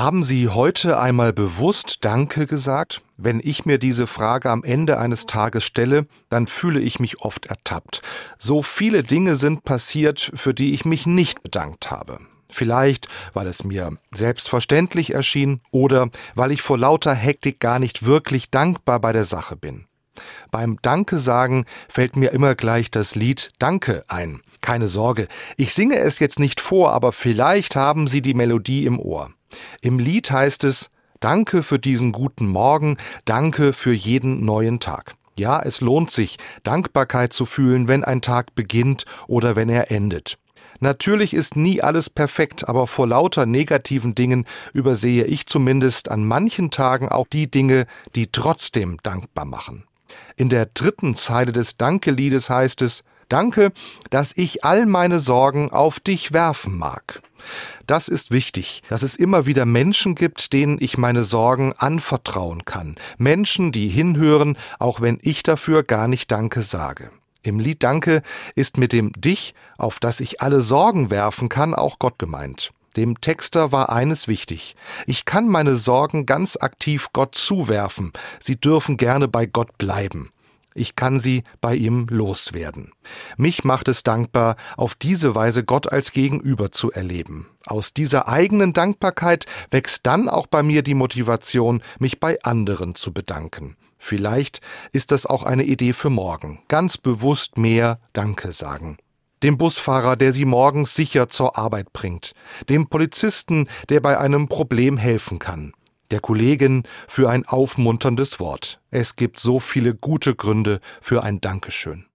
Haben Sie heute einmal bewusst Danke gesagt? Wenn ich mir diese Frage am Ende eines Tages stelle, dann fühle ich mich oft ertappt. So viele Dinge sind passiert, für die ich mich nicht bedankt habe. Vielleicht, weil es mir selbstverständlich erschien oder weil ich vor lauter Hektik gar nicht wirklich dankbar bei der Sache bin. Beim Danke sagen fällt mir immer gleich das Lied Danke ein. Keine Sorge, ich singe es jetzt nicht vor, aber vielleicht haben Sie die Melodie im Ohr. Im Lied heißt es Danke für diesen guten Morgen, danke für jeden neuen Tag. Ja, es lohnt sich, Dankbarkeit zu fühlen, wenn ein Tag beginnt oder wenn er endet. Natürlich ist nie alles perfekt, aber vor lauter negativen Dingen übersehe ich zumindest an manchen Tagen auch die Dinge, die trotzdem dankbar machen. In der dritten Zeile des Dankeliedes heißt es Danke, dass ich all meine Sorgen auf dich werfen mag. Das ist wichtig, dass es immer wieder Menschen gibt, denen ich meine Sorgen anvertrauen kann. Menschen, die hinhören, auch wenn ich dafür gar nicht Danke sage. Im Lied Danke ist mit dem Dich, auf das ich alle Sorgen werfen kann, auch Gott gemeint. Dem Texter war eines wichtig. Ich kann meine Sorgen ganz aktiv Gott zuwerfen. Sie dürfen gerne bei Gott bleiben. Ich kann sie bei ihm loswerden. Mich macht es dankbar, auf diese Weise Gott als Gegenüber zu erleben. Aus dieser eigenen Dankbarkeit wächst dann auch bei mir die Motivation, mich bei anderen zu bedanken. Vielleicht ist das auch eine Idee für morgen. Ganz bewusst mehr Danke sagen. Dem Busfahrer, der Sie morgens sicher zur Arbeit bringt. Dem Polizisten, der bei einem Problem helfen kann. Der Kollegin für ein aufmunterndes Wort. Es gibt so viele gute Gründe für ein Dankeschön.